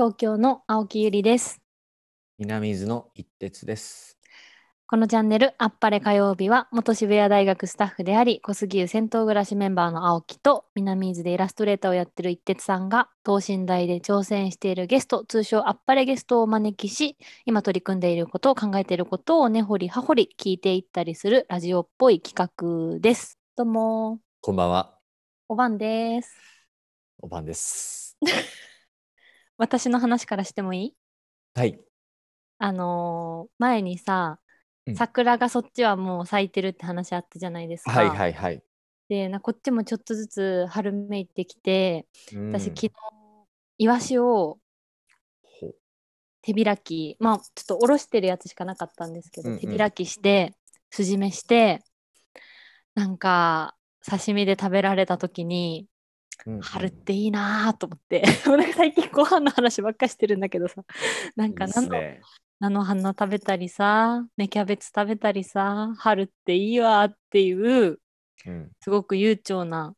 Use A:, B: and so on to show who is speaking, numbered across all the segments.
A: 東京の青木ゆりです。
B: 南伊豆の一徹です。
A: このチャンネル、あっぱれ火曜日は、元渋谷大学スタッフであり、小杉湯銭湯暮らしメンバーの青木と、南伊豆でイラストレーターをやってる一徹さんが、等身大で挑戦しているゲスト、通称あっぱれゲストをお招きし、今取り組んでいること、考えていることを根掘り葉掘り聞いていったりするラジオっぽい企画です。どうも、
B: こんばんは、
A: おばんです。
B: おばんです。
A: 私の話からしてもいい？
B: はい。
A: あのー前にさ、
B: うん
A: 桜がそっちはもう咲いてるって話あったじゃないですか。
B: はいはいはい。
A: でなこっちもちょっとずつ春めいてきて、
B: うん
A: 私昨日イワシを
B: ほ
A: 手開きまあちょっとおろしてるやつしかなかったんですけど、
B: うんうん
A: 手開きして酢締めしてなんか刺身で食べられた時に
B: うんうん。
A: 春っていいなと思って。最近ご飯の話ばっかしてるんだけどさ。なんか菜の,、
B: すね。
A: 菜の花食べたりさ芽キャベツ食べたりさ春っていいわっていう
B: うん。
A: すごく悠長な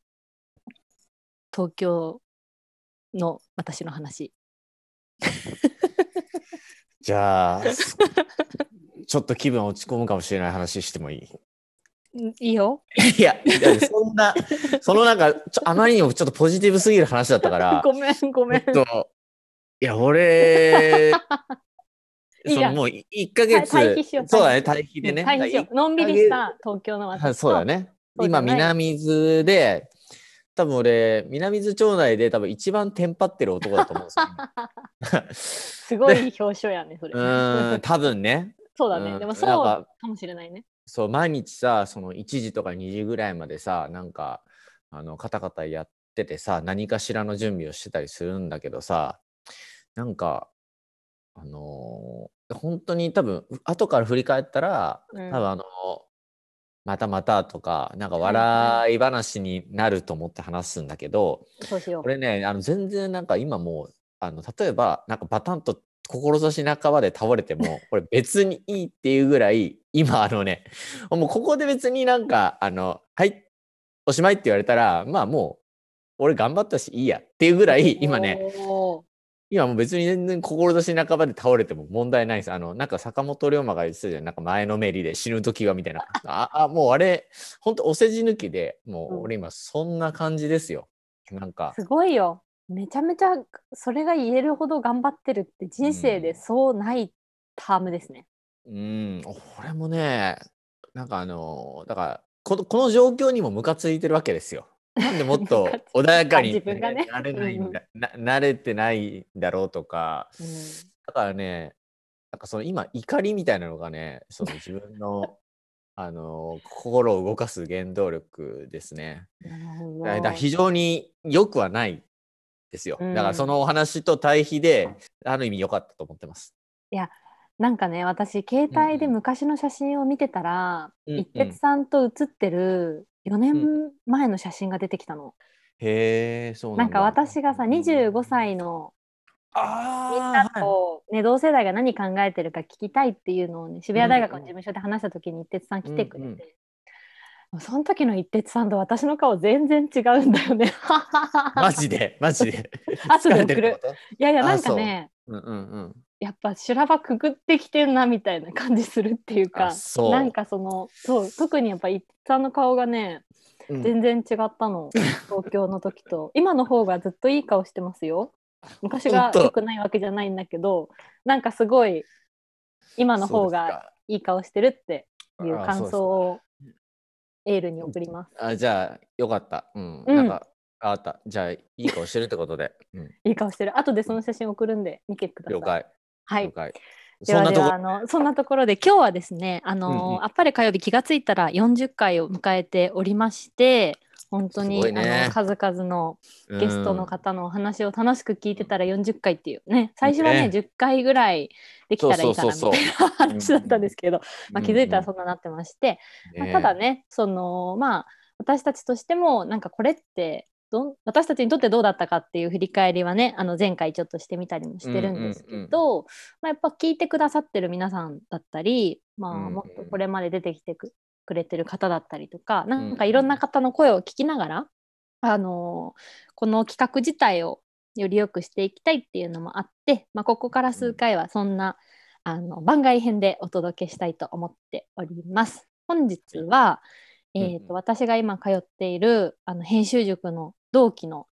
A: 東京の私の話。
B: じゃあ、すちょっと気分落ち込むかもしれない話してもいい？
A: んいいよ。
B: いや、そんな、そのなんか、あまりにもちょっとポジティブすぎる話だったから、
A: ごめんごめん。
B: ちょっと、いや、俺、そのもう1ヶ月、そうだね、対比でね。
A: 対比しようのんびりした東京の私
B: そうだね。今、南伊豆で、多分俺、南伊豆町内で多分一番テンパってる男だと思うんですよ。
A: すごい表彰やねそれ。
B: うーん、多分ね。
A: そうだね。
B: うん
A: でもそう
B: か
A: もしれないね。
B: そう、毎日さ、その1時とか2時ぐらいまでさ、なんか、あの、カタカタやっててさ、何かしらの準備をしてたりするんだけどさ、なんか、あのー本当に多分、後から振り返ったら、
A: うん。
B: 多分あのまたまたとか、なんか笑い話になると思って話すんだけど、これね、あの全然なんか今もう、あの例えば、なんかバタンと志半ばで倒れても、これ別にいいっていうぐらい、今あのね、もうここで別になんか、あの、はい、おしまいって言われたら、まあもう、俺頑張ったしいいやっていうぐら
A: う。
B: い、今ね。今もう別に全然志半ばで倒れても問題ないです。あの、なんか坂本龍馬が言ってたじゃん。なんか前のめりで死ぬ時はみたいな。あ、あもうあれ、本当お世辞抜きで、も
A: うん
B: う俺今そんな感じですよ。なんか、
A: すごいよ。めちゃめちゃそれが言えるほど頑張ってるって人生でそうないタームですね。
B: うん、俺もね、なんかあの、だから、このこの状況にもムカついてるわけですよ。なんでもっと 穏やかに、
A: ね。
B: なれないんだ、な、慣れてないんだろうとか、
A: うん。
B: だからね、なんかその今怒りみたいなのがね、その自分の あの心を動かす原動力ですね。だ非常に良くはないですよ。だからそ
A: うん
B: のお話と対比で、ある意味良かったと思ってます。
A: なんかね私携帯で
B: うんうん。
A: 昔の写真を見てたら、
B: うんうん。
A: 一徹さんと写ってる4年前の写真が出てきたの。
B: へえ、そう
A: なか
B: なんんだ。
A: 私がさ25歳のみん
B: あ
A: なと、ね、同世代が何考えてるか聞きたいっていうのをね渋谷大学の事務所で話した時に一徹さん来てくれて、
B: うんうん
A: その時の一徹さんと私の顔全然違うんだよね。
B: マジで、マジで。
A: 後で送る。いやいや
B: あ
A: なんかね
B: う。んうんうん。
A: やっぱ修羅場くぐってきてんなみたいな感じするっていうか
B: う。
A: なんかそのそう特にやっぱ一徹さんの顔がね
B: うん。
A: 全然違ったの東京の時と。今の方がずっといい顔してますよ。昔が良くないわけじゃないんだけどなんかすごい今の方がいい顔してるっていう感想をエールに送ります
B: あじゃあ、よかった。うん。
A: うん
B: なんか、ああった。じゃあ、いい顔してるってことで。うん。
A: いい顔してる後でその写真送るんで見てください
B: 了解。
A: はい
B: 了解。
A: ではで
B: そんなとこ
A: はあのそんなところで今日はですねあのー
B: うんうん
A: あっぱれ火曜日気がついたら40回を迎えておりまして本当に、
B: ね。
A: あの数々のゲストの
B: うん
A: 方のお話を楽しく聞いてたら40回っていうね最初はね
B: ね。
A: 10回ぐらいできたらいいかなみた
B: そ
A: いうな 話だったんですけど、まあ、気づいたらそ
B: うん
A: んななってまして、
B: うん
A: まあ、ただねそのまあ私たちとしてもなんかこれってどん私たちにとってどうだったかっていう振り返りはねあの前回ちょっとしてみたりもしてるんですけど、まあ、やっぱ聞いてくださってる皆さんだったり、まあ、もっとこれまで出てきてくくれてる方だったりとかなんかいろんな方の声を聞きながら、あのこの企画自体をより良くしていきたいっていうのもあって、まあ、ここから数回はそんな、あの番外編でお届けしたいと思っております。本日は、
B: うん
A: えーと私が今通っているあの編集塾の同期の、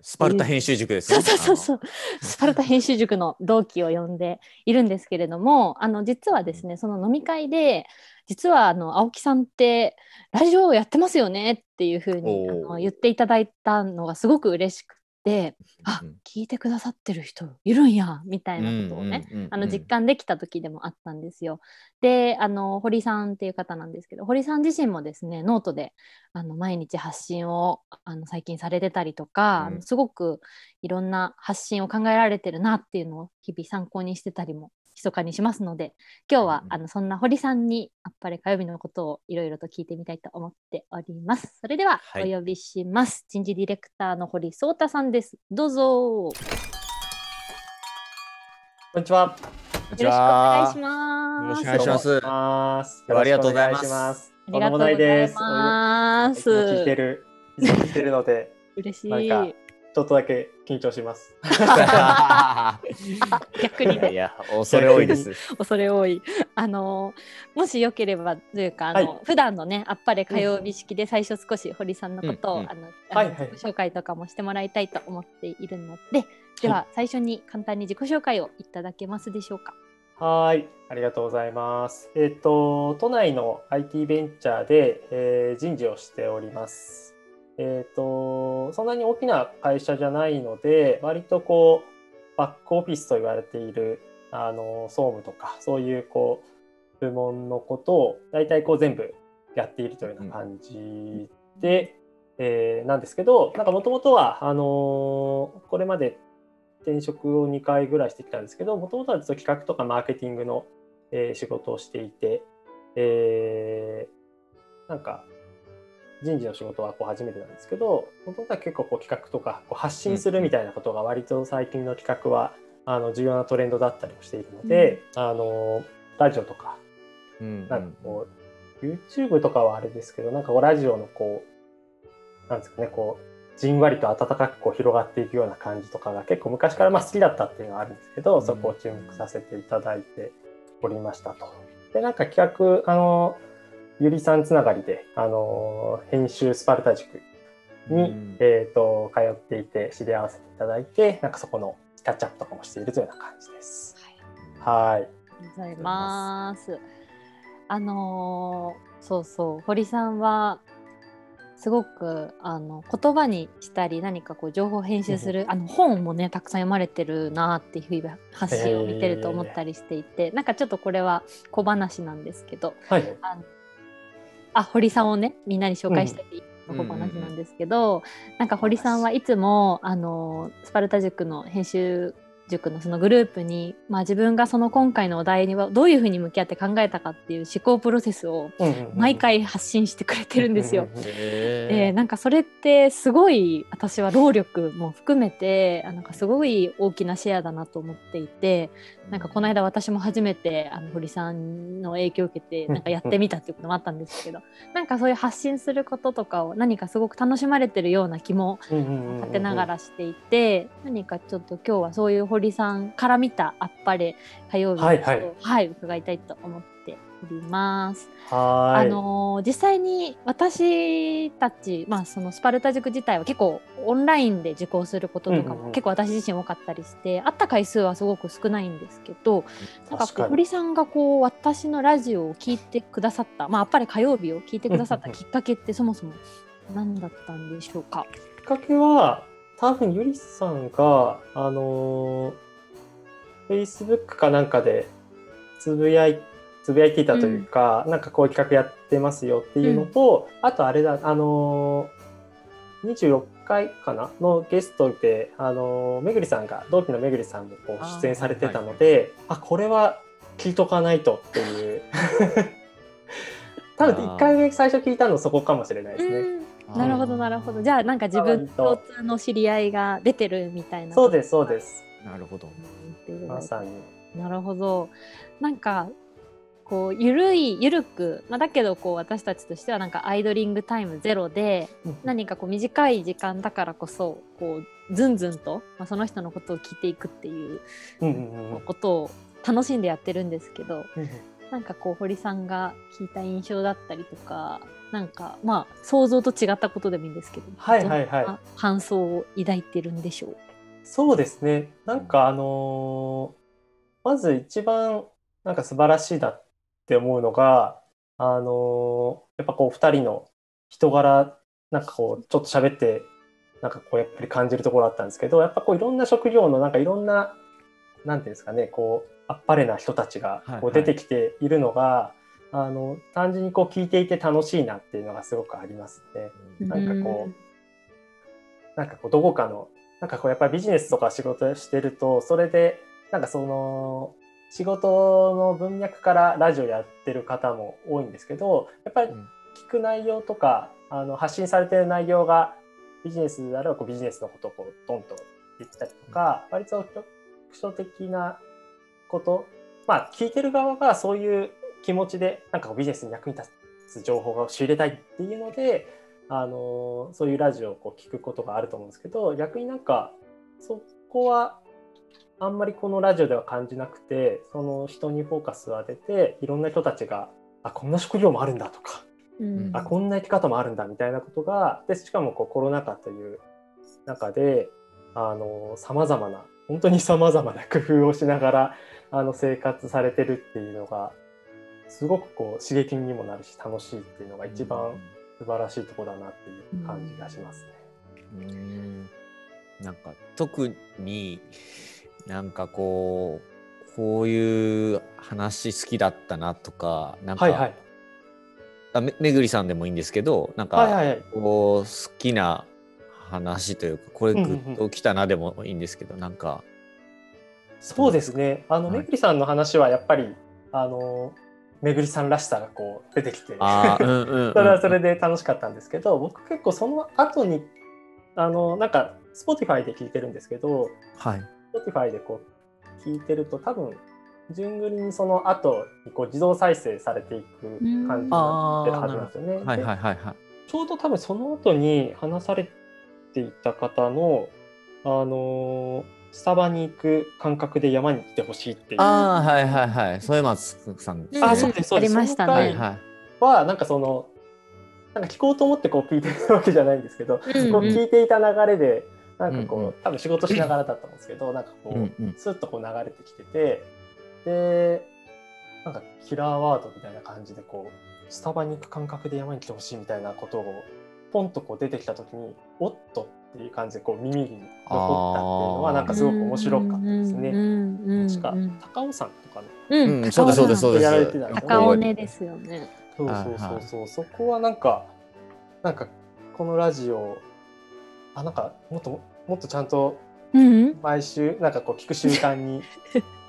B: スパルタ編集塾ですね。
A: そうそうそうそう。スパルタ編集塾の同期を呼んでいるんですけれども あの実はですねその飲み会で実はあの青木さんってラジオをやってますよねっていうふうにあの言っていただいたのがすごく嬉しくてあ
B: うん
A: 聞いてくださってる人いるんやみたいなことをね、あの実感できた時でもあったんですよ。であの堀さんっていう方なんですけど堀さん自身もですねノートであの毎日発信をあの最近されてたりとか、
B: うん。
A: すごくいろんな発信を考えられてるなっていうのを日々参考にしてたりも密かにしますので今日は、
B: うん
A: あのそんな堀さんにあっぱれ火曜日のことをいろいろと聞いてみたいと思っております。それでは
B: はい
A: お呼びします。人事ディレクターの堀壮太さんです。どうぞ。よ
C: こんにちは。
B: こんに
A: ろしくお願いします。
B: よろしくお願いしますありがとうございます。
A: ありがとうございます
C: 聞いてる、聞いてるので、
A: 嬉しい。
C: ちょっとだけ緊張します。
A: 逆にね
B: いや、恐れ多いです。
A: 恐れ多い。あのもしよければというかあの、
C: はい
A: 普段のねあっぱれ火曜日式で最初少し堀さんのことを、
B: うんうん
A: あの
C: はいはい
A: 紹介とかもしてもらいたいと思っているので、では最初に簡単に自己紹介をいただけますでしょうか。
C: はーい、ありがとうございます。えっ、と、都内の IT ベンチャーで、えー人事をしております。えっ、と、そんなに大きな会社じゃないので、割とこう、バックオフィスと言われている、あの、総務とか、そういうこう、部門のことを、大体こう全部やっているというような感じで、えーなんですけど、なんかもともとは、あのーこれまで転職を2回ぐらいしてきたんですけど、もともとはずっと企画とかマーケティングの、えー仕事をしていて、えーなんか人事の仕事はこう初めてなんですけど、もともとは結構こう企画とかこう発信するみたいなことが割と最近の企画はあの重要なトレンドだったりもしているので、あのラジオとか
B: うん
C: なんかこう、YouTube とかはあれですけど、なんかこうラジオのこう、なんですかね、こう、じんわりと温かくこう広がっていくような感じとかが結構昔からまあ好きだったっていうのがあるんですけど、
B: うん。
C: そこを注目させていただいておりましたと。で、なんか企画、あの、ゆりさんつながりで、あの、編集スパルタ塾に、
B: うん
C: えっ、と、通っていて知り合わせていただいて、なんかそこのキャッチアップとかもしているというような感じです。はい。
A: ありがとうございます。あのーそうそう堀さんはすごくあの言葉にしたり何かこう情報編集する、あの本もねたくさん読まれてるなっていうふうに発信を見てると思ったりしていて、なんかちょっとこれは小話なんですけど
C: はい。
A: あのあ堀さんをねみんなに紹介したいの小話なんですけど、なんか堀さんはいつもあのスパルタ塾の編集塾のそのグループに、まあ、自分がその今回のお題にはどういうふうに向き合って考えたかっていう思考プロセスを毎回発信してくれてるんですよ。でなんかそれってすごい私は労力も含めてあなんかすごい大きなシェアだなと思っていてなんかこの間私も初めてあの堀さんの影響を受けて
C: うん。
A: なんかやってみたっていうこともあったんですけどなんかそういう発信することとかを何かすごく楽しまれてるような気も立てながらしていて何かちょっと今日はそういう堀さんから見たあっぱれ火曜日
C: はいはい
A: はい伺いたいと思っております。あ
C: はーい。
A: のー実際に私たち、まあ、そのスパルタ塾自体は結構オンラインで受講することとか
C: うんうんうん
A: も結構私自身多かったりして、会った回数はすごく少ないんですけどなんか堀さんがこう私のラジオを聞いてくださった、まあ、やっぱり火曜日を聞いてくださった
C: うんうんうん
A: きっかけってそもそも何だったんでしょうか？
C: きっかけは多分ゆりさんがあのー、Facebook かなんかでつぶやいつぶやいていたというか、なんかこういう企画やってますよっていうのと、あとあれだあのー、26回かな？のゲストで、あのーめぐりさんが同期のめぐりさんもこう出演されてたのであ,、これは聞いとかないとっていう。多分1回目最初聞いたのそこかもしれないですね。
A: うんなるほどなるほど。じゃあなんか自分共通の知り合いが出てるみたいな。
C: そうですそうです。
B: なるほ
A: う
B: ど。
C: まさに。
A: なるほど。なんかこうゆるいゆるく、まあ、だけどこう私たちとしてはなんかアイドリングタイムゼロで何かこう短い時間だからこそこうずんずんと、まあ、その人のことを聞いていくっていうことを楽しんでやってるんですけど
C: うん
A: なんかこう堀さんが聞いた印象だったりとかなんかまあ想像と違ったことでもいいんですけど、
C: はいはいはい。
A: 感想を抱いてるんでしょう？
C: そうですね。なんかあのーまず一番なんか素晴らしいなって思うのが、あのーやっぱこう二人の人柄、なんかこうちょっと喋って、なんかこうやっぱり感じるところあったんですけど、やっぱこういろんな職業のなんかいろんな、なんていうんですかね、こう、あっぱれな人たちが
B: はい
C: こう出てきているのが、あの、単純にこう聞いていて楽しいなっていうのがすごくありますね。なんかこうなんかこうどこかのなんかこうやっぱりビジネスとか仕事してるとそれでなんかその仕事の文脈からラジオやってる方も多いんですけどやっぱり
B: うん。
C: 聞く内容とかあの発信されてる内容がビジネスであればこうビジネスのことをこうドンと言ったりとか割と局所的なこと。まあ聞いてる側がそういう気持ちでなんかビジネスに役に立つ情報を仕入れたいっていうのであのそういうラジオをこう聞くことがあると思うんですけど逆になんかそこはあんまりこのラジオでは感じなくてその人にフォーカスを当てていろんな人たちがあこんな職業もあるんだとか
A: うん。
C: あこんな生き方もあるんだみたいなことがでしかもこうコロナ禍という中でさまざまな本当にさまざまな工夫をしながらあの生活されてるっていうのがすごくこう刺激にもなるし楽しいっていうのが一番素晴らしいところだなっていう感じがしますね。
B: うん。なんか特になんかこうこういう話好きだったなとかなんか、
C: はいはい。
B: あめめぐりさんでもいいんですけどなんか、
C: はいはいはい。
B: こう好きな話というかこれグ
C: うんうんうん
B: ッときたなでもいいんですけど、なんか。
C: そうですね。あの、
B: はい。
C: めぐりさんの話はやっぱり、あの、めぐりさんらしさがこう出てきて、それはそれで楽しかったんですけど、僕結構その後に、あの、なんか、Spotify で聞いてるんですけど、
B: はい。
C: Spotify でこう聞いてると多分、順繰りにその後にこう自動再生されていく感じになってるはずなんですよね。
B: はい
C: で
B: はいはいはい。
C: ちょうど多分その後に話されていた方の、あのスタバに行く感覚で山に来てほしいっていう。
B: ああはいはいはい。添松さん。ですね
C: あそうですそうです。
A: ありましたね。
B: はいはい
C: はなんかそのなんか聞こうと思ってこう聞いてるわけじゃないんですけど、
A: うん
C: こう聞いていた流れでなんかこう、
B: うんうん。
C: 多分仕事しながらだったんですけどなんかこう、
B: うんうん
C: スッとこう流れてきててでなんかキラーワードみたいな感じでこうスタバに行く感覚で山に来てほしいみたいなことをポンとこう出てきた時におっとっていう感じでこう耳に残ったっていうのはなんかすごく面白かったですね。
A: ね
C: 確か高尾さんとかの。
A: うん、
B: うんそうですそうですそうです。
C: やられてた
A: 高尾根ですよね。
C: そう
B: はい
C: そうそう
B: はい
C: そう、そこはなんか、なんか、このラジオ、あ、なんか、もっと、もっとちゃんと
A: うん、
C: 毎週、なんかこう、聞く習慣に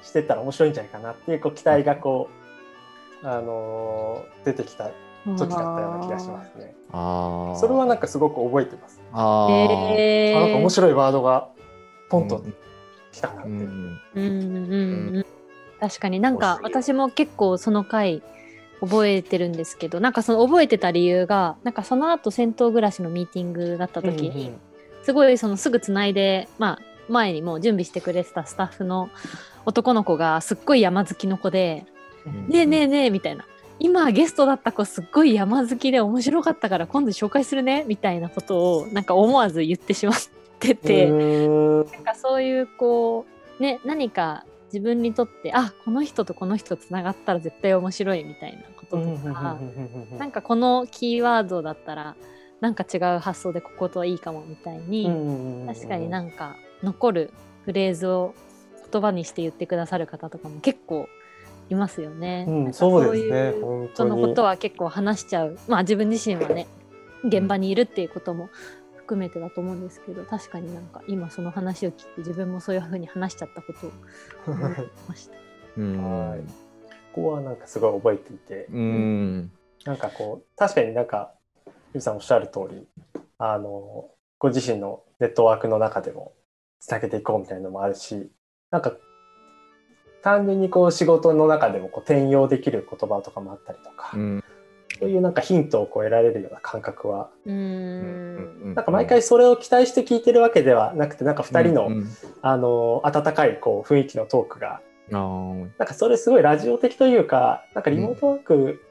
C: してったら面白いんじゃないかなっていう、こう、期待がこう、あのー出てきた時だったような気がしますね。
B: ああ
C: それはなんかすごく覚えてます。
B: あ
C: あ、なんか面
A: い。
C: 白いワードが、ポンと
B: うん
C: 来たなっていう。
B: うん
A: うんうんうん。確かになんか私も結構その回覚えてるんですけど、なんかその覚えてた理由が、なんかその後銭湯暮らしのミーティングだった時に、すごいそのすぐつないで、まあ、前にもう準備してくれてたスタッフの男の子がすっごい山好きの子で「
C: うん
A: ねえねえねえ」みたいな「今ゲストだった子すっごい山好きで面白かったから今度紹介するね」みたいなことをなんか思わず言ってしまってて、なんかそういうこうね何か自分にとってあこの人とこの人つながったら絶対面白いみたいなこととか。なんかこのキーワードだったらなんか違う発想でここといいかもみたいに、確かになんか残るフレーズを言葉にして言ってくださる方とかも結構いますよね。
C: うん、そうです
A: い
C: ね。
A: う
C: 本当に。
A: 人のことは結構話しちゃうまあ自分自身はね現場にいるっていうことも含めてだと思うんですけど確かになんか今その話を聞いて自分もそういうふうに話しちゃったことを思いました。
B: うん
C: はいここはなんかすごい覚えていて、
B: うん
C: なんかこう確かになんかゆうさんおっしゃる通りあのご自身のネットワークの中でもつなげていこうみたいなのもあるしなんか単純にこう仕事の中でもこう転用できる言葉とかもあったりとか、
B: うん。
C: そういうなんかヒントをこう得られるような感覚は
A: うーん。
C: なんか毎回それを期待して聞いてるわけではなくてなんか2人の、
B: うんうん
C: あの温かいこう雰囲気のトークがなんかそれすごいラジオ的というかなんかリモートワーク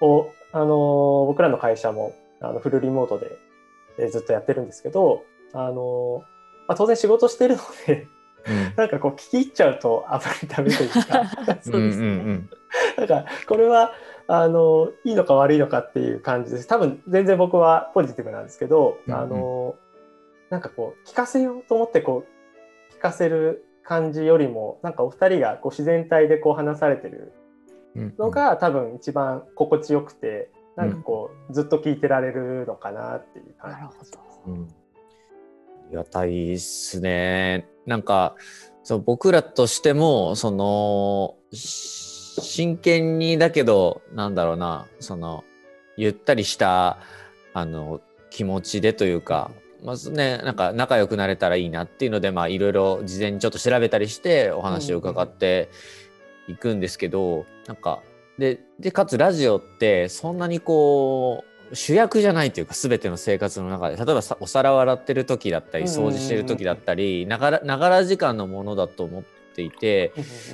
C: を、あの僕らの会社もあのフルリモートでえーずっとやってるんですけど、あのまあ、当然仕事してるのでなんかこう聞き入っちゃうとあまりダメというか。
A: そうですね。
B: んんん。
C: なんかこれはあのいいのか悪いのかっていう感じです。多分全然僕はポジティブなんですけど、
B: うんうん。
C: あのなんかこう聞かせようと思ってこう聞かせる感じよりもなんかお二人がこう自然体でこう話されてる
B: うん
C: のが多分一番心地よくてなんかこうずっと聞いてられるのかなっていう感じ
A: なるほど。
B: うん。ありがたいっすね。なんかそう僕らとしてもその真剣にだけどなんだろうなそのゆったりしたあの気持ちでというかまずねなんか仲良くなれたらいいなっていうのでまあいろいろ事前にちょっと調べたりしてお話を伺っていくんですけど、なんかででかつラジオってそんなにこう主役じゃないというか全ての生活の中で例えばさお皿を洗ってる時だったり掃除してる時だったりながらながら時間のものだと思っていて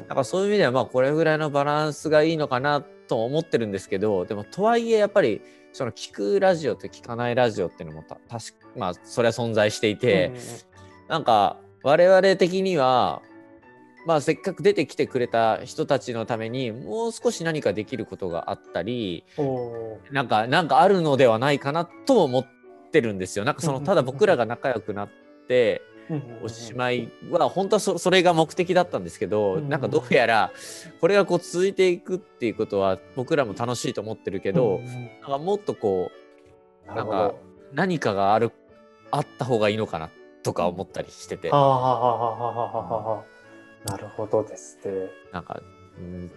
B: なんかそういう意味ではまあこれぐらいのバランスがいいのかなと思ってるんですけどでもとはいえやっぱりその聞くラジオと聞かないラジオっていうのもた確かまあそれは存在していて、なんか我々的にはまあせっかく出てきてくれた人たちのためにもう少し何かできることがあったりなんかなんかあるのではないかなとも思ってるんですよ。なんかその
C: うん
B: ただ僕らが仲良くなっておしまいは本当はそそれが目的だったんですけど、
C: うん
B: なんかどうやらこれがこう続いていくっていうことは僕らも楽しいと思ってるけど、なんかもっとこう
C: な
B: んか
C: ど
B: 何かがあるあった方がいいのかなとか思ったりしてて、
C: はあはあはあはあはあはあなるほどですね。
B: なんか、うん、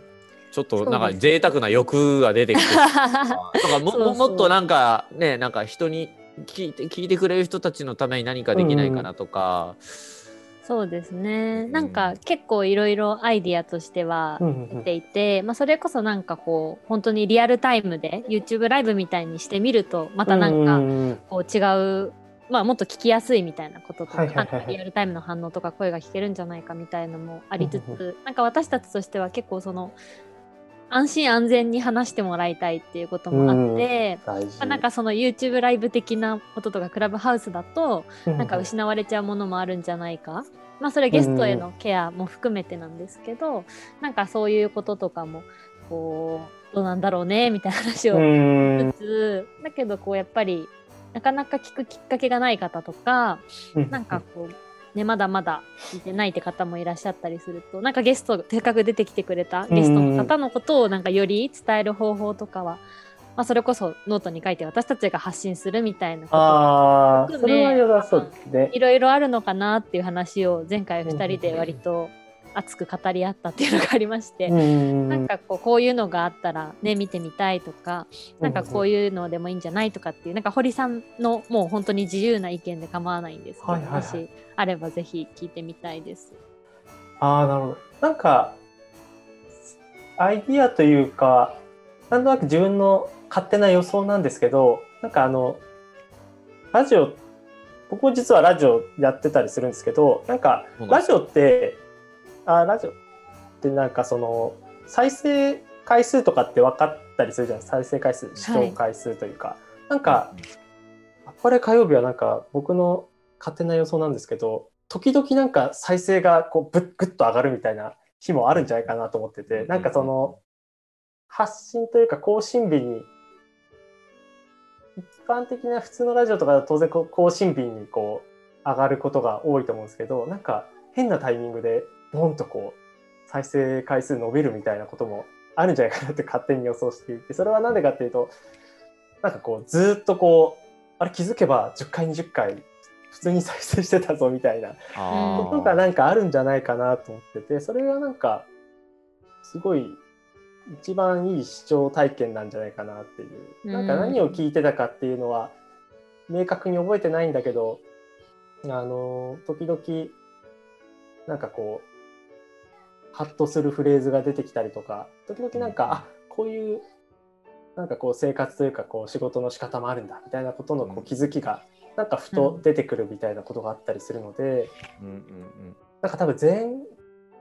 B: ちょっとなんか贅沢な欲が出てきて なんかも
A: そうそう。
B: もっとなんかねなんか人に聞いて聞いてくれる人たちのために何かできないかなとか、
A: そうですね。なんか結構いろいろアイディアとしては出ていて、まあそれこそなんかこう本当にリアルタイムで YouTube ライブみたいにしてみるとまたなんか
C: か
A: こう違う、まあもっと聞きやすいみたいなこととか、
C: はいはいはいはい。
A: リアルタイムの反応とか声が聞けるんじゃないかみたいのもありつ
C: うん
A: つ、なんか私たちとしては結構その安心安全に話してもらいたいっていうこともあって、
C: 大事。
A: まあなんかその YouTube ライブ的なこととかクラブハウスだとなんか失われちゃうものもあるんじゃないか、まあそれゲストへのケアも含めてなんですけど、なんかそういうこととかもこうどうなんだろうねみたいな話を
C: うん
A: しつつ、だけどこうやっぱりなかなか聞くきっかけがない方とか、なんかこうねまだまだ聞いてないって方もいらっしゃったりするとなんかゲストせっかく出てきてくれたゲストの方のことをなんかより伝える方法とかは、まあ、それこそノートに書いて私たちが発信するみたいなこと
C: あそれは良さそうですね。
A: いろいろあるのかなっていう話を前回2人で割と熱く語り合ったっていうのがありまして、
C: うん
A: なんかこうこういうのがあったらね見てみたいとかなんかこういうのでもいいんじゃないとかっていうなんか堀さんのもう本当に自由な意見で構わないんですけど、
C: はいはいはい。
A: もしあればぜひ聞いてみたいです。
C: ああ、なるほど。なんか、アイディアというか、なんとなく自分の勝手な予想なんですけど、なんかあの、ラジオ、僕も実はラジオやってたりするんですけど、なんかラジオって、あラジオってなんかその、再生回数とかって分かったりするじゃないですか。再生回数、視聴回数というか。なんか、あっぱれ火曜日はなんか僕の勝手な予想なんですけど時々なんか再生がこうぶっぐっと上がるみたいな日もあるんじゃないかなと思っててなんかその発信というか更新日に一般的な普通のラジオとかだと当然こう更新日にこう上がることが多いと思うんですけどなんか変なタイミングでボンとこう再生回数伸びるみたいなこともあるんじゃないかなって勝手に予想していてそれは何でかっていうとなんかこうずっとこうあれ気づけば10回20回普通に再生してたぞみたいなことがなんかあるんじゃないかなと思っててそれがなんかすごい一番いい視聴体験なんじゃないかなっていう。
A: うん。
C: なんか何を聞いてたかっていうのは明確に覚えてないんだけどあの時々なんかこうハッとするフレーズが出てきたりとか時々なんかあこういうなんかこう生活というかこう仕事の仕方もあるんだみたいなことのこう気づきがなんかふと出てくるみたいなことがあったりするので、
B: うんうん
C: なんか多分全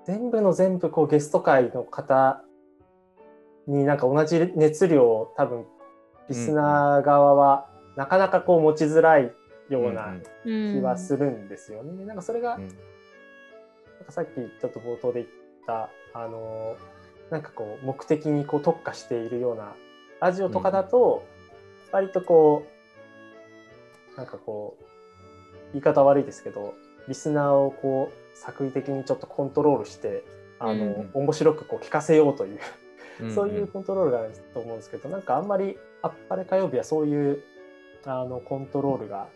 C: 全部の全部こうゲスト会の方になんか同じ熱量を多分リスナー側はなかなかこう持ちづらいような気はするんですよね。なんかそれが、
B: うん。
C: なんかさっきちょっと冒頭で言ったあのなんかこう目的にこう特化しているようなラジオとかだと、割とこうなんかこう言い方悪いですけどリスナーをこう作為的にちょっとコントロールしてあの、
B: うん
C: 面白くこう聞かせようという
B: うん
C: そういうコントロールがあると思うんですけど、なんかあんまりあっぱれ火曜日はそういうあのコントロールが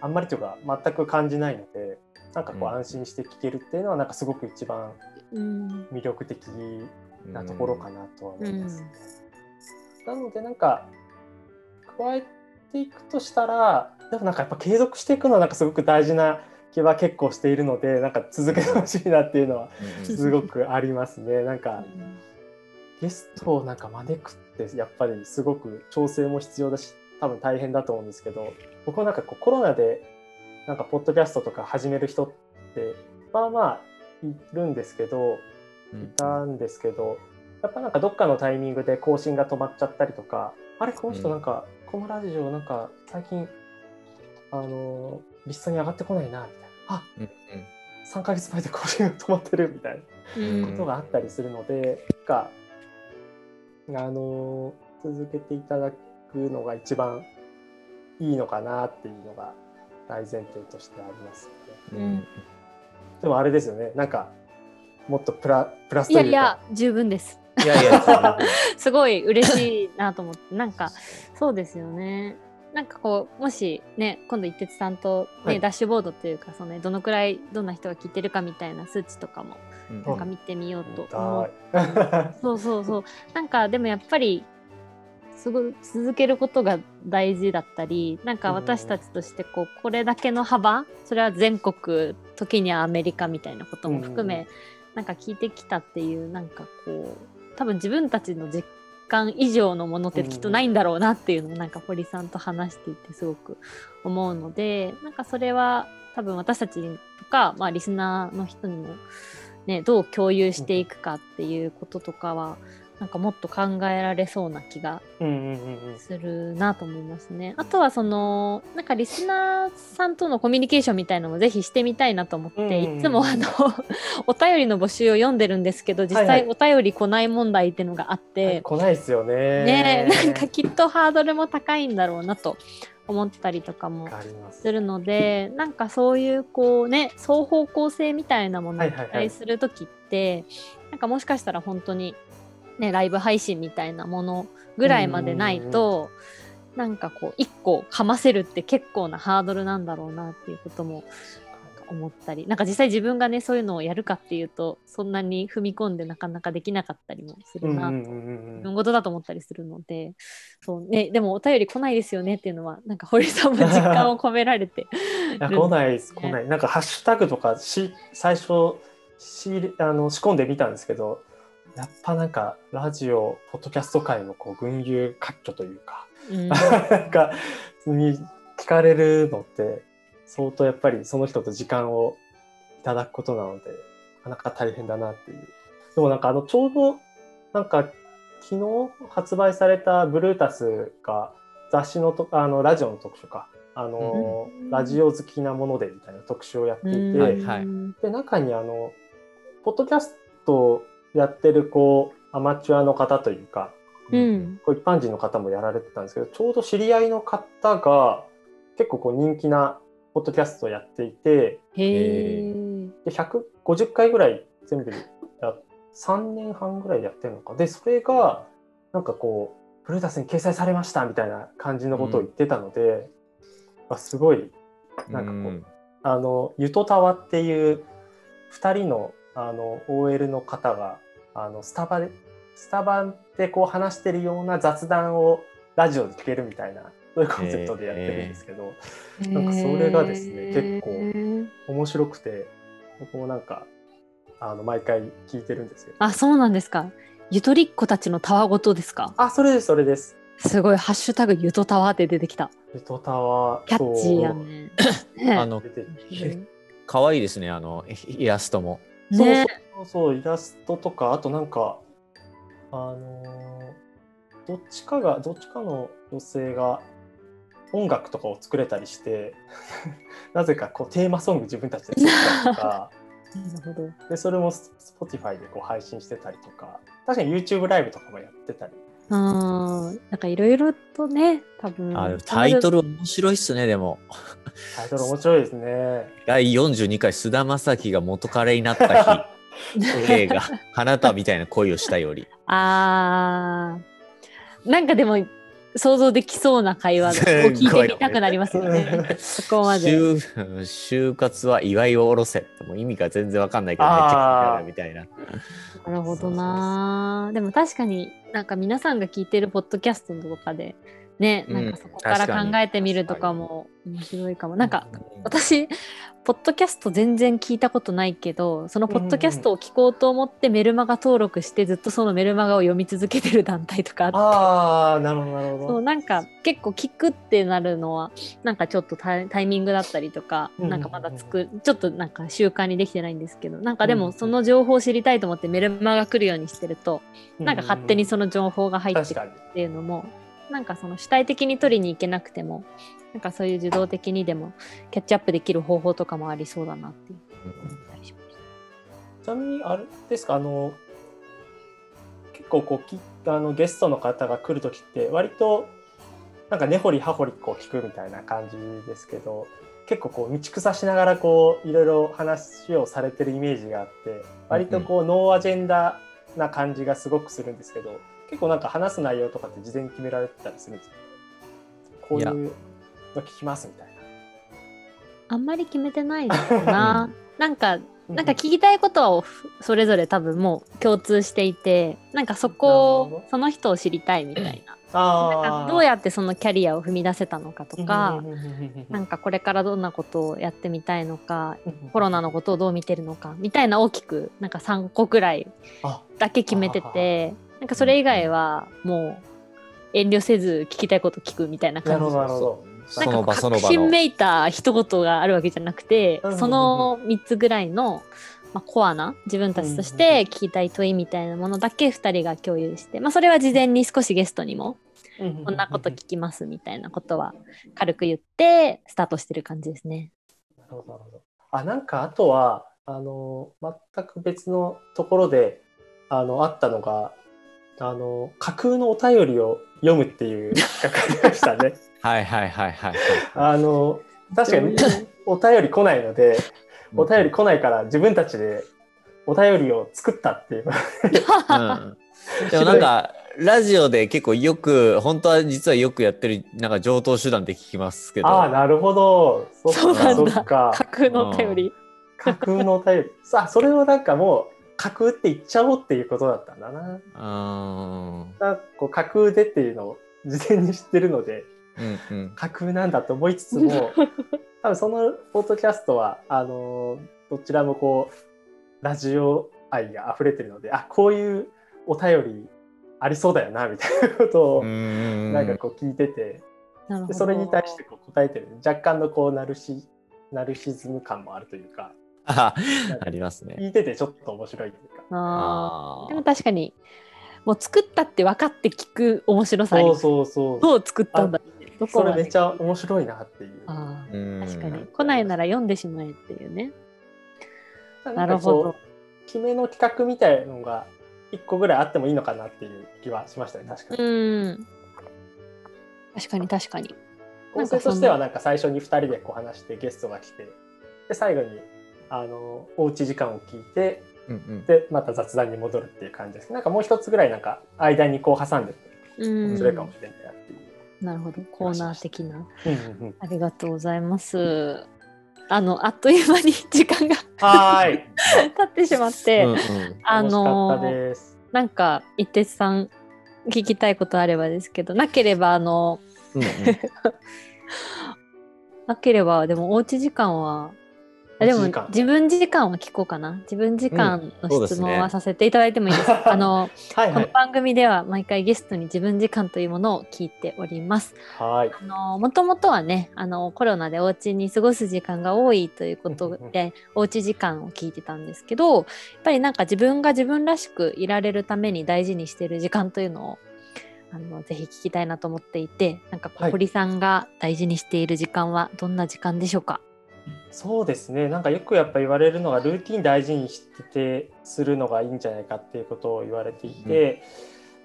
C: あんまりというか全く感じないので、なんかこう
B: うん。
C: 安心して聞けるっていうのはなんかすごく一番
A: うん。
C: 魅力的なところかなとは思います、
A: うん。
C: なのでなんか加えていくとしたら、でもなんかやっぱ継続していくのはなんかすごく大事な気は結構しているので、なんか続けてほしいなっていうのは
B: うん
C: すごくありますね。なんかゲストをなんか招くってやっぱりすごく調整も必要だし多分大変だと思うんですけど僕もなんかこうコロナでなんかポッドキャストとか始める人ってまあまあいるんですけど
B: うん。
C: いたんですけどやっぱなんかどっかのタイミングで更新が止まっちゃったりとかあれこの人なんかこのラジオなんか最近あのリストに上がってこないなみたいな。あ
B: うん
C: 3ヶ月前で更新が止まってるみたいな
A: うん
C: ことがあったりするので、があの続けていただくのが一番いいのかなっていうのが大前提としてあります。ので
B: うん。うん
C: でもあれですよね。なんかもっとプラプラスというか。
A: いやいや十分です。
B: いやいや、
A: すごい嬉しいなと思って。なんかそうですよね。なんかこうもしね今度一徹さんと、ね
C: はい。
A: ダッシュボードというかその、ね、どのくらいどんな人が聞いてるかみたいな数値とかも
B: うん。
A: なんか見てみようと思
C: は
A: うそうそうそう。なんかでもやっぱりすごい続けることが大事だったりなんか私たちとしてこうこれだけの幅それは全国時にはアメリカみたいなことも含め、
C: うん。
A: なんか聞いてきたっていうなんかこう多分自分たちの実感以上のものってきっとないんだろうなっていうのをなんか堀さんと話していてすごく思うのでなんかそれは多分私たちとか、まあ、リスナーの人にも、ね、どう共有していくかっていうこととかはなんかもっと考えられそうな気がするなと思いますね。あとはそのなんかリスナーさんとのコミュニケーションみたいのもぜひしてみたいなと思って、
C: うんうんうん。
A: いつもあの お便りの募集を読んでるんですけど実
C: はい。
A: 際お便り来ない問題っていうのがあって、
C: 来ないですよね。
A: ねなんかきっとハードルも高いんだろうなと思ったりとかも
C: す。
A: するのでなんかそういうこうね双方向性みたいなものを期
C: はいはいはい。
A: 待する時って、なんかもしかしたら本当にねライブ配信みたいなものぐらいまでないと、なんかこう一個かませるって結構なハードルなんだろうなっていうことも思ったり。なんか実際自分がねそういうのをやるかっていうとそんなに踏み込んでなかなかできなかったりもするなと。
C: うんうんうんうん
A: 自分事だと思ったりするので、そうね、でもお便り来ないですよねっていうのは、なんか堀さんも実感を込められて。
C: いや来ないです、来ない。なんかハッシュタグとかし最初仕入れあの仕込んでみたんですけど、やっぱなんかラジオ、ポッドキャスト界のこう群雄割拠というか、
A: うん
C: なんかに聞かれるのって相当やっぱりその人と時間をいただくことなので、なかなか大変だなっていう。でもなんかあのちょうどなんか昨日発売されたブルータスが雑誌のとあのラジオの特集か。あの、
A: うん
C: ラジオ好きなものでみたいな特集をやっていて、
A: うん
C: で中にあのポッドキャストやってるこうアマチュアの方というか
A: うん。
C: こう一般人の方もやられてたんですけどちょうど知り合いの方が結構こう人気なポッドキャストをやっていて。で150回ぐらい全部や3年半ぐらいやってるのか。でそれがなんかこうブルータスに掲載されましたみたいな感じのことを言ってたので、あすごいなんかこう、あのゆとたわっていう2人のあの OL の方があのスタバでスタバでこう話してるような雑談をラジオで聞けるみたいなそういうコンセプトでやってるんですけど、なんかそれがですね結構面白くて僕もなんかあの毎回聞いてるんですよ。
A: あ、そうなんですか。ゆとりっ子たちのたわごとですか。
C: あ、それです、それです。
A: すごい、ハッシュタグゆとたわって出てきた。
C: ゆとたわ。
A: キャッチーやね。ね
B: あの可愛いですねあのイラストも。
C: そう
A: ね
C: そうそうイラストとかあとなんかあのーどっちかがどっちかの女性が音楽とかを作れたりして なぜかこうテーマソング自分たちで作ったりとか。
A: なるほど。
C: でそれも Spotify でこう配信してたりとか。確かに YouTube ライブとかもやってたり
A: うん、なんかいろいろとね、多分。
B: あタイト
A: ル。
B: ル面白いっすねでも。
C: タイトル面白いですね。
B: 第42回菅田将暉が元彼になった日 映画「花束みたいな恋をしたより」
A: あーなんかでも想像できそうな会話を聞いてみたくなりますよね。そこまで。
B: 就就活は祝いを下ろせってもう意味が全然わかんないけどめっちゃ気になるみたいな。
A: なるほどな。でも確かになんか皆さんが聞いてるポッドキャストとかでね、
B: うん
A: なんかそこから考えてみるとかも面白いかも。なんか私ポッドキャスト全然聞いたことないけどそのポッドキャストを聞こうと思ってメルマガ登録してずっとそのメルマガを読み続けてる団体とかあって
C: ああなるほどなるほど。
A: そうなんか結構聞くってなるのはなんかちょっとタイミングだったりとか、
C: うん
A: なんかまだつくちょっとなんか習慣にできてないんですけどなんかで
C: うん
A: もその情報を知りたいと思ってメルマガ来るようにしてると、なんか勝手にその情報が入ってくる。っていうのもなんかその主体的に取りに行けなくてもなんかそういう受動的にでもキャッチアップできる方法とかもありそうだなっていう。
C: ちなみにあれですか？あの結構こうきあのゲストの方が来る時って割となんか根掘り葉掘りこう聞くみたいな感じですけど結構こう道草しながらこういろいろ話をされてるイメージがあって割とこうノーアジェンダな感じがすごくするんですけど結構なんか話す内容とかって事前に決められてたりするんですかこういうの聞きますみたいな。
A: あんまり決めてないですな。なんかなんか聞きたいことはそれぞれ多分もう共通していてなんかそこをその人を知りたいみたいな。なん
C: あ
A: か
C: あ
A: どうやってそのキャリアを踏み出せたのかとかな
C: なん
A: かこれからどんなことをやってみたいのか
C: コ
A: コロナのことをどう見てるのかみたいな大きくなんか3個くらい
C: あ。
A: だけ決めててなんかそれ以外はもう遠慮せず聞きたいこと聞くみたいな
C: なるほ
A: 感じ
C: どなるほど。
B: その場
A: なんか
B: その場の。
A: 確信めいた一言があるわけじゃなくて、その3つぐらいの、まあ、コアな自分たちとして聞きたい問いみたいなものだけ2人が共有して、まあ、それは事前に少しゲストにもこんなこと聞きますみたいなことは軽く言ってスタートしてる感じですね。
C: なるほどなるほど。あなんかあとはあの全く別のところであのあったのがあの架空のお便りを読むっていう企画ありましたね。
B: はいはいはいはい。
C: あの確かにお便り来ないのでお便り来ないから自分たちでお便りを作ったっていう。
B: うんでもなんかラジオで結構よく本当は実はよくやってるなんか上等手段って聞きますけど
C: ああなるほど。そっか
A: そうなんだ
C: そっか。
A: 架空のお便り。
C: 架空のお便り。さあそれをなんかもう架空って言っちゃおうっていうことだったんだな。
B: うーん。
C: なんかこう架空でっていうのを事前に知ってるので
B: うんうん。
C: 架空なんだと思いつつも 多分そのポッドキャストはあのどちらもこうラジオ愛が溢れてるのであこういうお便りありそうだよなみたいなことを
B: うん。
C: なんかこう聞いてて
A: なるほど。
C: でそれに対してこう答えてる。若干のこうナルシナルシズム感もあるというか
B: あ ありますね。
C: 聞いててちょっと面白いというか。
A: あーでも確かにもう作ったって分かって聞く面白さ
C: そうそうそう。
A: どう作ったんだどこ
C: それめっちゃ面白いなっていう。
A: あ確かに来ないなら読んでしまえっていうね
C: な
A: るほど
C: 決めの企画みたいのが一個ぐらいあってもいいのかなっていう気はしましたね確かに。
A: うん確かに確かに
C: 構成としてはなんか最初に2人でこう話してゲストが来てで最後にあのおうち時間を聞いて
B: うんうん。
C: でまた雑談に戻るっていう感じです。なんかもう一つぐらいなんか間にこう挟んでて
A: うん。
C: 面白いかもしれないなっていう。
A: なるほど。コーナー的な。
C: うんうんうん。
A: ありがとうございます。あのあっという間に時間が
C: はーい。
A: 経ってしまって、
B: うんうん。
A: あの。なんか一徹さん聞きたいことあればですけどなければあの
B: うんうん。
A: なければでもおうち時間はあでも
C: 1時間
A: 自分時間を聞こうかな。自分時間の質問はさせていただいてもいいですか。あの、
C: はいはい。
A: この番組では毎回ゲストに自分時間というものを聞いております。
C: はい。
A: あのもともとはねあのコロナでお家に過ごす時間が多いということでおうち時間を聞いてたんですけどやっぱりなんか自分が自分らしくいられるために大事にしてる時間というのをあのぜひ聞きたいなと思っていてなんか堀さんが大事にしている時間はどんな時間でしょうか、
C: そうですね。なんかよくやっぱ言われるのがルーティン大事にしててするのがいいんじゃないかっていうことを言われていて、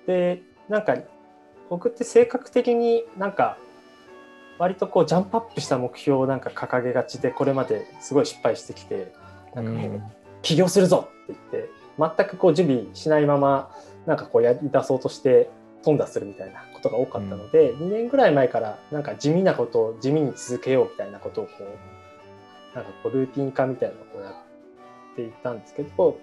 C: でなんか僕って性格的になんか割とこうジャンプアップした目標をなんか掲げがちでこれまですごい失敗してきてなんかこう、起業するぞって言って全くこう準備しないままなんかこうやり出そうとして頓挫するみたいなことが多かったので、2年ぐらい前からなんか地味なことを地味に続けようみたいなことをこうなんかこうルーティン化みたいなのをやっていったんですけど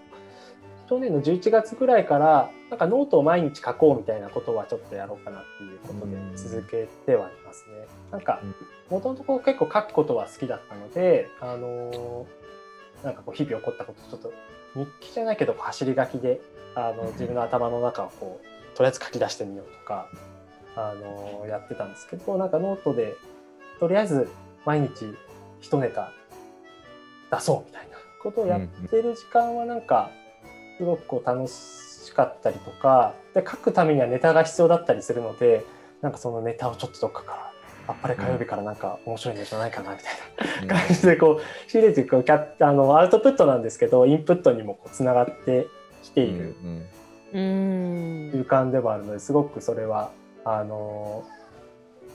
C: 去年の11月ぐらいからなんかノートを毎日書こうみたいなことはちょっとやろうかなっていうことで続けてはいますね。なんかもともと結構書くことは好きだったので、あのーなんかこう日々起こったことちょっと日記じゃないけど走り書きであの自分の頭の中をこうとりあえず書き出してみようとか、あのーやってたんですけどなんかノートでとりあえず毎日一ネタ出そうみたいな。ことをやってる時間はなんかすごくこう楽しかったりとかで書くためにはネタが必要だったりするのでなんかそのネタをちょっとどっかからあっぱれ火曜日からなんか面白いネタないかなみたいな感じでこう仕入れていくキャあのアウトプットなんですけどインプットにもこうつながってきている空間でもあるのですごくそれはあの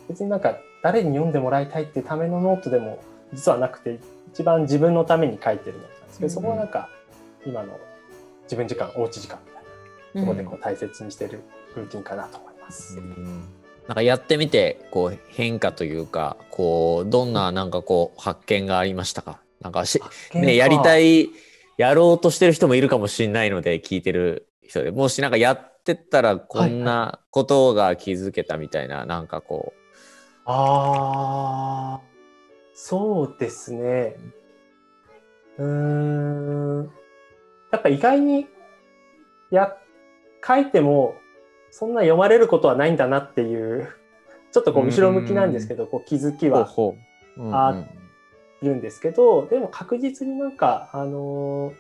C: 別になんか誰に読んでもらいたいっていうためのノートでも実はなくて一番自分のために書いてるノートなんですけど、
A: うん。
C: そこはなんか今の自分時間おうち時間みたいな。ところでこう大切にしてるルーティンかなと思います。
B: なんかやってみてこう変化というかこうどんななんかこう発見がありましたか？なんかし、ね、やりた
C: い
B: いやろうとしてる人もいるかもしれないので聞いてる人で。もしなんかやってったらこんなことが気づけたみたいな、なんかこ
C: ああ、そうですね。うーん。やっぱ意外にや書いてもそんな読まれることはないんだなっていうちょっとこう後ろ向きなんですけどこう気づき
B: う
C: はあるんですけどでも確実になんかあのー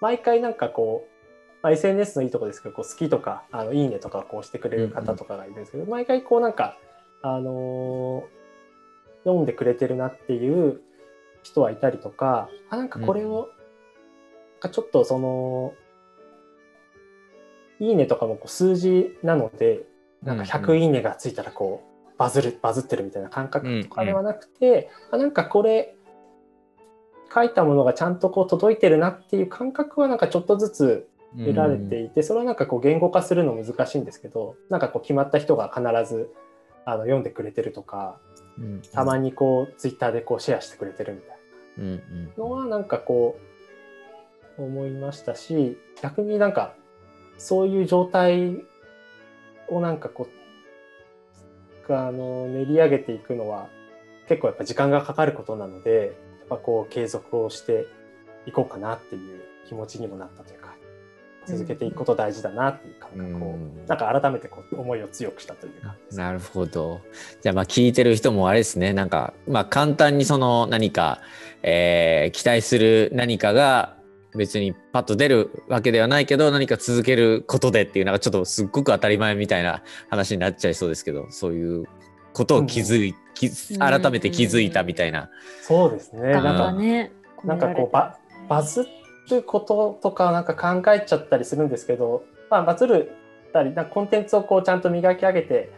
C: 毎回なんかこう、まあ、SNS のいいとこですけどこう好きとかあのいいねとかこうしてくれる方とかがいるんですけど、毎回こうなんかあのー読んでくれてるなっていう人はいたりとかあなんかこれを、なんかちょっとそのいいねとかもこう数字なのでなんか100いいねがついたらこうバズるバズってるみたいな感覚とかではなくて、あなんかこれ書いたものがちゃんとこう届いてるなっていう感覚はなんかちょっとずつ得られていて、それはなんかこう言語化するの難しいんですけどなんかこう決まった人が必ずあの読んでくれてるとかたまにこうツイッターでこうシェアしてくれてるみたいな。のはなんかこう思いましたし逆になんかそういう状態をなんかこうあの練り上げていくのは結構やっぱ時間がかかることなのでやっぱこう継続をしていこうかなっていう気持ちにもなったというか。続けていくこと大事だなっていう感覚を、
B: うん
C: なんか改めてこう思いを強くしたという感じです。
B: なるほど。じゃあまあ聞いてる人もあれですねなんかまあ簡単にその何か、えー期待する何かが別にパッと出るわけではないけど何か続けることでっていうなんかちょっとすっごく当たり前みたいな話になっちゃいそうですけどそういうことを気づい、気づ改めて気づいたみたいな。
C: そうですね。なんか
A: らね
C: なんかこうババズることとかなんか考えちゃったりするんですけど、まあ、バズるたりコンテンツをこうちゃんと磨き上げて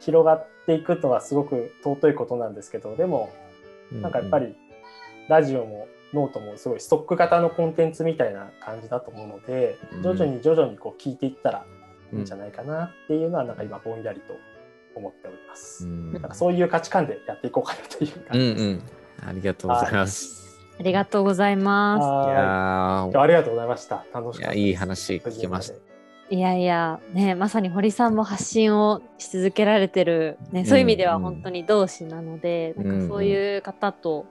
C: 広がっていくのはすごく尊いことなんですけどでもなんかやっぱりラジオもノートもすごいストック型のコンテンツみたいな感じだと思うので
B: うん
C: 徐々に徐々にこう聞いていったらいいんじゃ
B: ない
C: かなっていうのはなんか今ぼんやりと思っております。
B: うん
C: なんかそういう価値観でやっていこうかなという
B: う
C: 感じです。
B: んうんありがとうございます。
A: ありがとうございま
B: い
C: は
B: や
C: い
B: ー
C: ありがとうございました。楽しかった。
B: いやいい話聞けました。
A: すいやいやねまさに堀さんも発信をし続けられてる、ね、そういう意味では本当に同志なので、
B: うん
A: なんかそういう方と、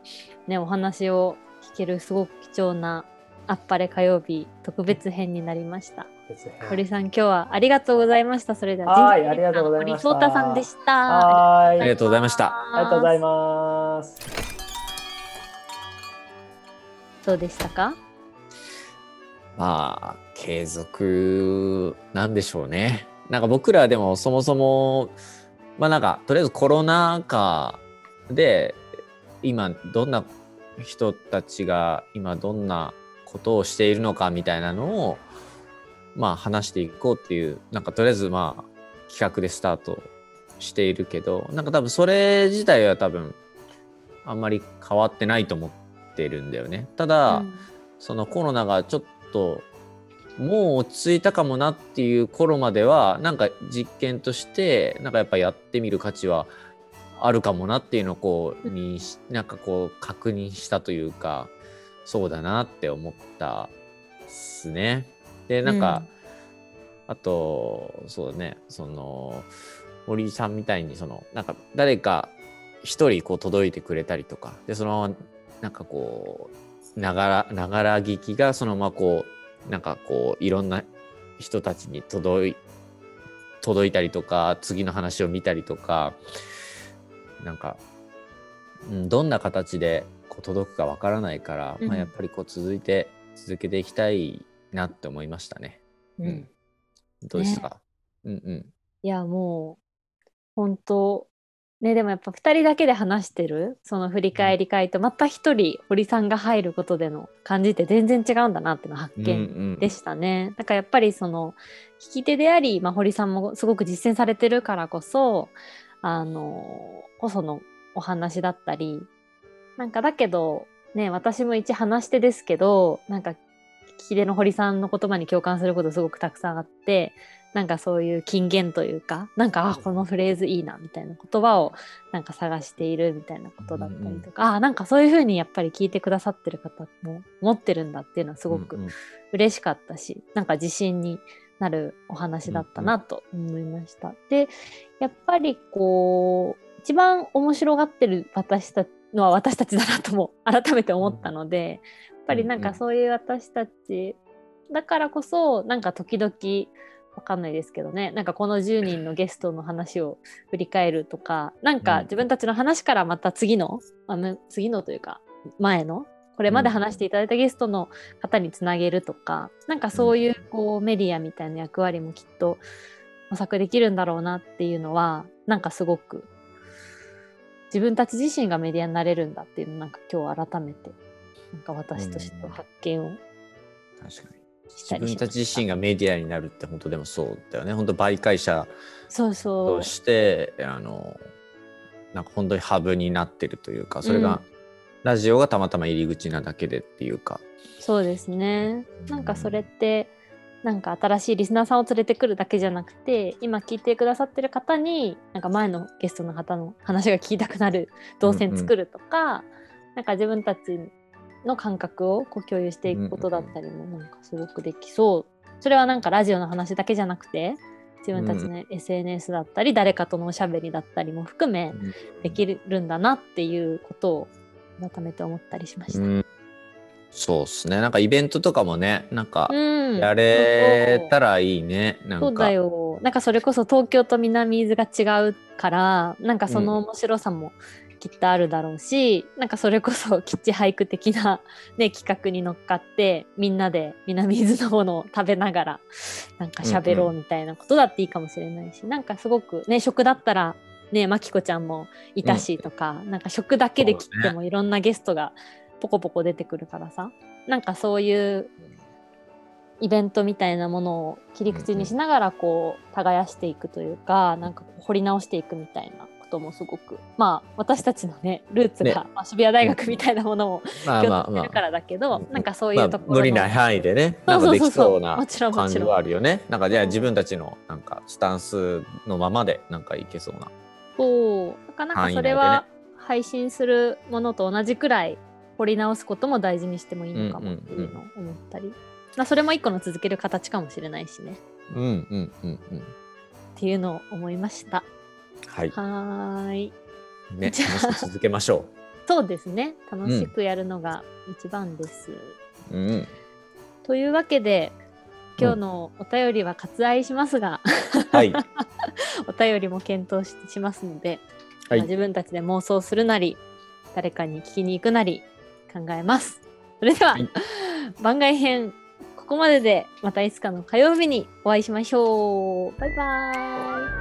A: ね、お話を聞けるすごく貴重なあっぱれ火曜日特別編になりました。堀さん今日はありがとうございました。それでは
C: はいありがとうございました
A: 堀聡太さんでした。
C: はーい
B: ありがとうございました
C: ありがとうございます。
A: どうでしたか？
B: まあ、継続なんでしょうね。なんか僕らでもそもそも、まあなんか、とりあえずコロナ禍で、今どんな人たちが今どんなことをしているのかみたいなのを、まあ話していこうっていう、なんかとりあえずまあ企画でスタートしているけど、なんか多分それ自体は多分あんまり変わってないと思ってるんだよね。ただ、
A: うん
B: そのコロナがちょっともう落ち着いたかもなっていう頃まではなんか実験としてなんかやっぱやってみる価値はあるかもなっていうのをこうになんかこう確認したというかそうだなって思ったっすね。でなんか、あとそうだねその森井さんみたいにそのなんか誰か一人こう届いてくれたりとかでそのままなんかこうながらながら聞きがそのままこうなんかこういろんな人たちに届い届いたりとか次の話を見たりとかなんか、うん、どんな形でこう届くかわからないから、
A: うん。
B: まあ、やっぱりこう続いて続けていきたいなって思いましたね。
A: うん。
B: うん。どうでしたか、うんうん。
A: いやもう本当ねでもやっぱ2人だけで話してるその振り返り会とまた1人堀さんが入ることでの感じって全然違うんだなっていうの発
B: うん
A: 見
B: うん
A: でしたね。だからやっぱりその聞き手であり、まあ、堀さんもすごく実践されてるからこそあのこそのお話だったりなんかだけどね私も一話し手ですけどなんか聞き手の堀さんの言葉に共感することすごくたくさんあってなんかそういう金言というかなんかあこのフレーズいいなみたいな言葉をなんか探しているみたいなことだったりとか、あなんかそういうふうにやっぱり聞いてくださってる方も持ってるんだっていうのはすごく
B: うんうん。
A: 嬉しかったしなんか自信になるお話だったなと思いました。でやっぱりこう一番面白がってる私たちのは私たちだなとも改めて思ったのでやっぱりなんかそういう私たちだからこそなんか時々わかんないですけどね。なんかこの10人のゲストの話を振り返るとかなんか自分たちの話からまた次のあの次のというか前のこれまで話していただいたゲストの方につなげるとか、なんかそういうこうメディアみたいな役割もきっと模索できるんだろうなっていうのはなんかすごく自分たち自身がメディアになれるんだっていうのをなんか今日改めてなんか私としては発見を。
B: 確かに自分
A: た
B: ち自身がメディアになるって本当でもそうだよね。本当媒介者
A: そうそう。
B: としてあのなんか本当にハブになってるというかそれが、ラジオがたまたま入り口なだけでっていうか。
A: そうですね。なんかそれってなんか新しいリスナーさんを連れてくるだけじゃなくて今聞いてくださってる方になんか前のゲストの方の話が聞きたくなる動線作るとか、なんか自分たちの感覚をこう共有していくことだったりもなんかすごくできそう。それはなんかラジオの話だけじゃなくて自分たちの SNS だったり、誰かとのおしゃべりだったりも含めできるんだなっていうことを改めて思ったりしました。
B: うん。そうっすね。なんかイベントとかもねなんか
A: うん。
B: やれたらいいね、なんか。
A: そうだよ。なんかそれこそ東京と南伊豆が違うからなんかその面白さもきっとあるだろうし、なんかそれこそ キッチ俳句的な、ね、企画に乗っかってみんなで南伊豆のものを食べながらなんか喋ろうみたいなことだっていいかもしれないし、なんかすごくね食だったらねまきこちゃんもいたしとか、なんか食だけで切ってもいろんなゲストがポコポコ出てくるからさなんかそういうイベントみたいなものを切り口にしながらこう耕していくというかなんかこう掘り直していくみたいなこともすごくまあ私たちのねルーツが、
B: ね。
A: まあ、渋谷大学みたいなものを
B: まあ
A: 共
B: まあまあ。
A: 通してるからだけど、
B: うん。
A: なんかそうい
B: まあ
A: うところの、
B: 無理ない範囲でね
A: そ
B: なかでき
A: うんそう
B: な感じはあるよね。なんかじゃあ自分たちのなんかスタンスのままでなんかいけそうな
A: そう。だからなんかそれは配信するものと同じくらい掘り直すことも大事にしてもいいのかもっていうのを思ったり、まあそれも一個の続ける形かもしれないしね。
B: うんうんうんうん。
A: っていうのを思いました。
B: はい
A: はーい。
B: ね楽しく続けましょ
A: そうですね。楽しくやるのが一番です。
B: うん。
A: というわけで、今日のお便りは割愛しますが、
B: はい。
A: お便りも検討ししますので、
B: はい
A: まあ自分たちで妄想するなり、誰かに聞きに行くなり考えます。それでは、
B: はい
A: 番外編、ここまででまたいつかの火曜日にお会いしましょう。バイバーイ。